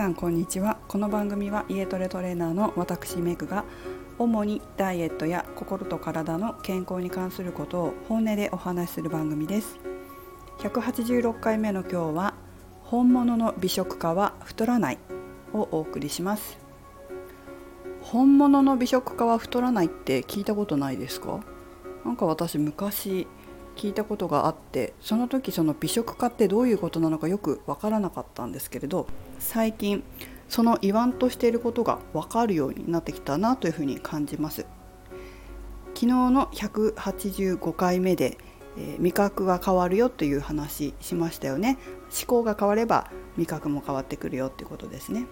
さんこんにちは。この番組は家トレトレーナーの私メグが主にダイエットや心と体の健康に関することを本音でお話しする番組です。186回目の今日は本物の美食家は太らないをお送りします。本物の美食家は太らないって聞いたことないですか？なか私昔聞いたことがあってその時その美食家ってどういうことなのかよく分からなかったんですけれど最近その言わんとしていることが分かるようになってきたなというふうに感じます。昨日の185回目で、えー、味覚が変わるよという話しましたよね。思考が変われば味覚も変わってくるよっていうことですね。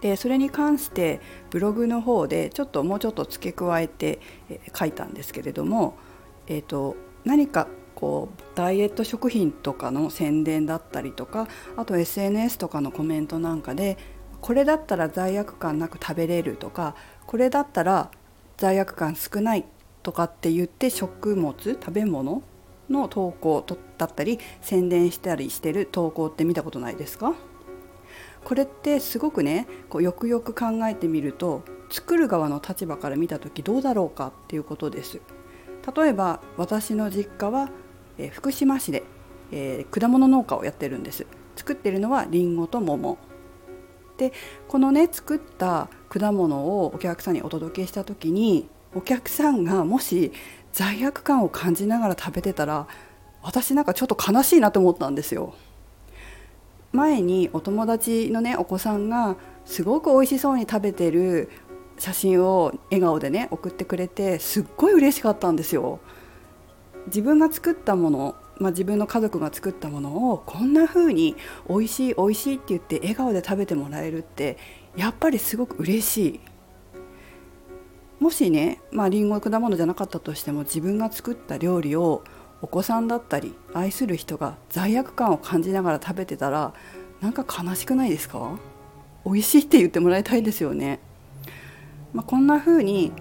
でそれに関してブログの方でちょっともうちょっと付け加えて、えー、書いたんですけれどもえっ、ー、と何かこうダイエット食品とかの宣伝だったりとかあと SNS とかのコメントなんかでこれだったら罪悪感なく食べれるとかこれだったら罪悪感少ないとかって言って食物食べ物の投稿だったり宣伝したりしてる投稿って見たことないですか？これってすごくねこうよくよく考えてみると作る側の立場から見た時どうだろうかっていうことです。例えば私の実家は、え、福島市で、えー、果物農家をやってるんです作ってるのはりんごと桃でこのね作った果物をお客さんにお届けした時にお客さんがもし罪悪感を感じながら食べてたら私なんかちょっと悲しいなと思ったんですよ。前にお友達のねお子さんがすごく美味しそうに食べてる写真を笑顔でね送ってくれてすっごい嬉しかったんですよ。自分が作ったもの、まあ、自分の家族が作ったものをこんな風に美味しい美味しいって言って笑顔で食べてもらえるってやっぱりすごく嬉しい。もしね、まあ、リンゴ果物じゃなかったとしても自分が作った料理をお子さんだったり愛する人が罪悪感を感じながら食べてたらなんか悲しくないですか？美味しいって言ってもらいたいですよね。まあ、こんな風に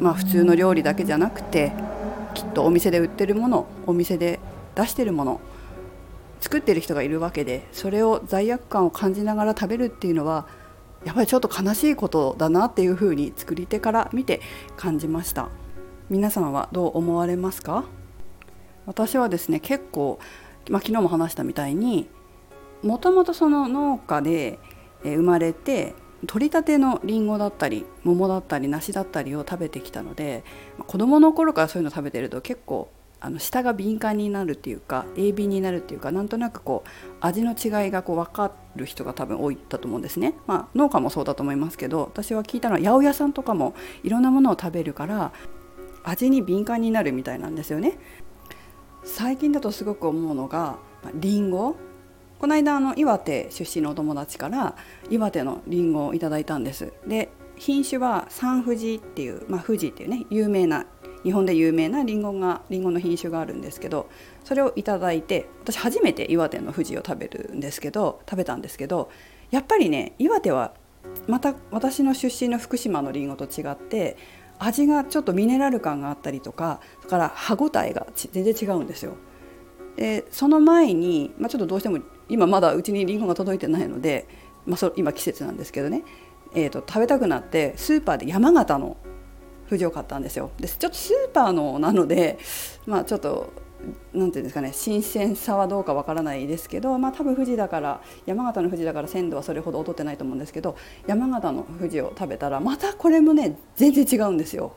まあ普通の料理だけじゃなくてきっとお店で売ってるものお店で出してるもの作ってる人がいるわけでそれを罪悪感を感じながら食べるっていうのはやっぱりちょっと悲しいことだなっていうふうに作り手から見て感じました。皆さんはどう思われますか？私はですね結構、まあ、昨日も話したみたいにもともとその農家で生まれて取りたてのりんごだったり桃だったり梨だったりを食べてきたので子どもの頃からそういうの食べてると結構あの舌が敏感になるっていうか鋭敏になるっていうかなんとなくこう味の違いがこう分かる人が多分多いだと思うんですね、まあ、農家もそうだと思いますけど私は聞いたのは八百屋さんとかもいろんなものを食べるから味に敏感になるみたいなんですよね。最近だとすごく思うのがりんごこの間あの岩手出身のお友達から岩手のりんごをいただいたんですで品種は三富士っていう、まあ、富士っていうね有名な日本で有名なりんごがりんごの品種があるんですけどそれをいただいて私初めて岩手の富士を食べるんですけど食べたんですけどやっぱりね岩手はまた私の出身の福島のりんごと違って味がちょっとミネラル感があったりとかだから歯ごたえが全然違うんですよ。でその前に、まあ、ちょっとどうしても今まだうちにりんごが届いてないので、まあ、そ今季節なんですけどね、えーと、食べたくなってスーパーで山形の富士を買ったんですよ。でちょっとスーパーのなので、まあ、ちょっとなんていうんですかね新鮮さはどうかわからないですけど、まあ、多分富士だから山形の富士だから鮮度はそれほど劣ってないと思うんですけど山形の富士を食べたらまたこれもね全然違うんですよ。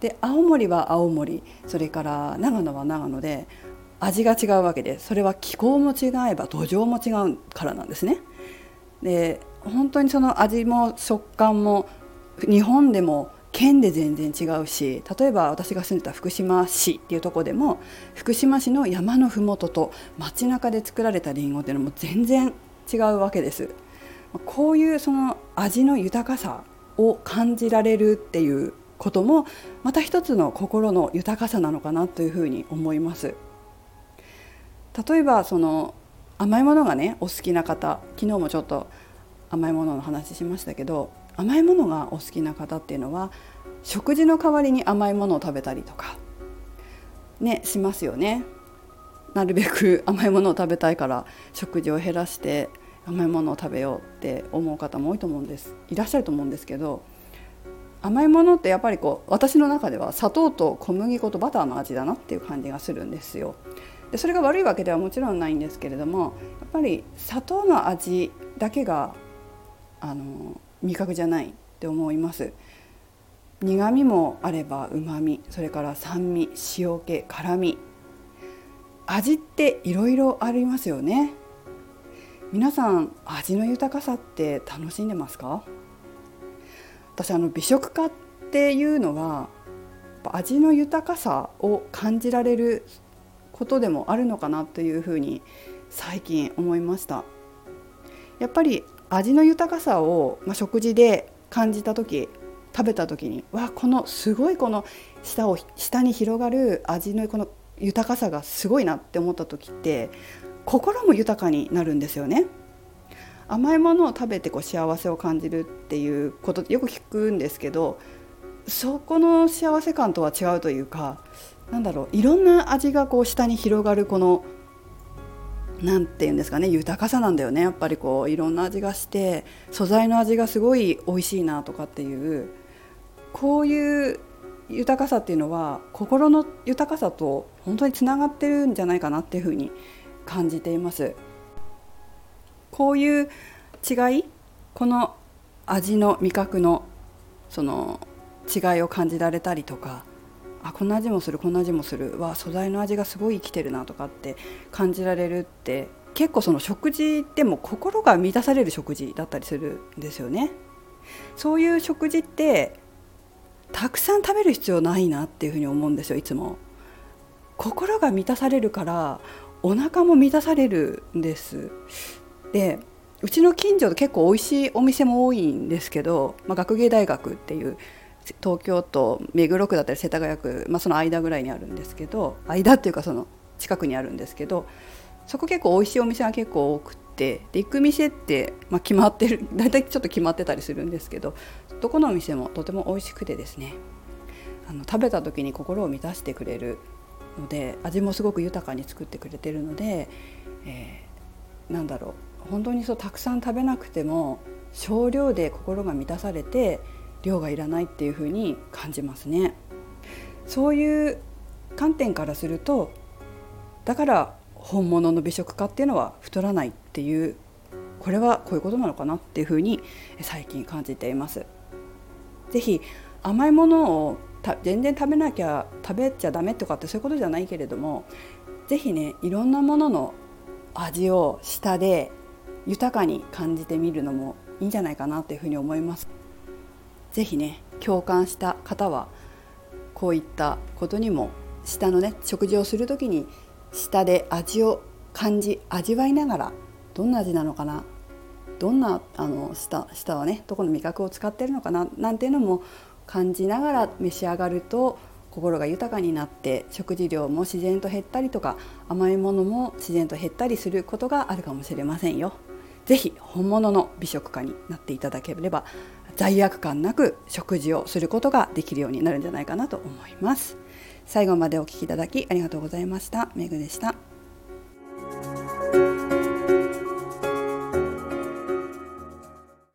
で青森は青森それから長野は長野で味が違うわけでそれは気候も違えば土壌も違うからなんですね。で本当にその味も食感も日本でも県で全然違うし例えば私が住んでた福島市っていうとこでも福島市の山の麓と街中で作られたりんごっていうのも全然違うわけです。こういうその味の豊かさを感じられるっていうこともまた一つの心の豊かさなのかなというふうに思います。例えばその甘いものがねお好きな方昨日もちょっと甘いものの話しましたけど甘いものがお好きな方っていうのは食事の代わりに甘いものを食べたりとかねしますよね。なるべく甘いものを食べたいから食事を減らして甘いものを食べようって思う方も多いと思うんですいらっしゃると思うんですけど甘いものってやっぱりこう私の中では砂糖と小麦粉とバターの味だなっていう感じがするんですよ。でそれが悪いわけではもちろんないんですけれどもやっぱり砂糖の味だけがあの味覚じゃないって思います。苦味もあればうまみそれから酸味塩気辛み味っていろいろありますよね。皆さん味の豊かさって楽しんでますか？私あの美食家っていうのは味の豊かさを感じられることでもあるのかなというふうに最近思いましたやっぱり味の豊かさを、まあ、食事で感じた時食べた時にわこのすごいこの下を下に広がる味のこの豊かさがすごいなって思った時って心も豊かになるんですよね。甘いものを食べてこう幸せを感じるっていうことってよく聞くんですけどそこの幸せ感とは違うというかなんだろういろんな味がこう下に広がるこの何て言うんですかね豊かさなんだよねやっぱりこういろんな味がして素材の味がすごい美味しいなとかっていうこういう豊かさっていうのは心の豊かさと本当につながってるんじゃないかなっていうふうに感じています。こういう違いこの味の味覚のその違いを感じられたりとかあこんな味もするこんな味もするわ素材の味がすごい生きてるなとかって感じられるって結構その食事でも心が満たされる食事だったりするんですよね。そういう食事ってたくさん食べる必要ないなっていうふうに思うんですよいつも。心が満たされるからお腹も満たされるんですでうちの近所で結構美味しいお店も多いんですけど、まあ、学芸大学っていう東京都目黒区だったり世田谷区、まあ、その間ぐらいにあるんですけど間っていうかその近くにあるんですけどそこ結構美味しいお店が結構多くてで行く店って、まあ、決まってる 大体ちょっと決まってたりするんですけどどこのお店もとても美味しくてですねあの食べた時に心を満たしてくれるので味もすごく豊かに作ってくれてるので、えー、なんだろう本当にそうたくさん食べなくても少量で心が満たされて量がいらないっていう風に感じますね。そういう観点からするとだから本物の美食家っていうのは太らないっていうこれはこういうことなのかなっていう風に最近感じています。ぜひ甘いものを全然食べなきゃ食べちゃダメとかってそういうことじゃないけれどもぜひねいろんなものの味を舌で豊かに感じてみるのもいいんじゃないかなというふうに思います。ぜひね共感した方はこういったことにも舌のね食事をする時に舌で味を感じ味わいながらどんな味なのかなどんなあの舌舌はねどこの味覚を使ってるのかななんていうのも感じながら召し上がると心が豊かになって食事量も自然と減ったりとか甘いものも自然と減ったりすることがあるかもしれませんよ。ぜひ本物の美食家になっていただければ罪悪感なく食事をすることができるようになるんじゃないかなと思います。最後までお聴きいただきありがとうございました。めぐでした。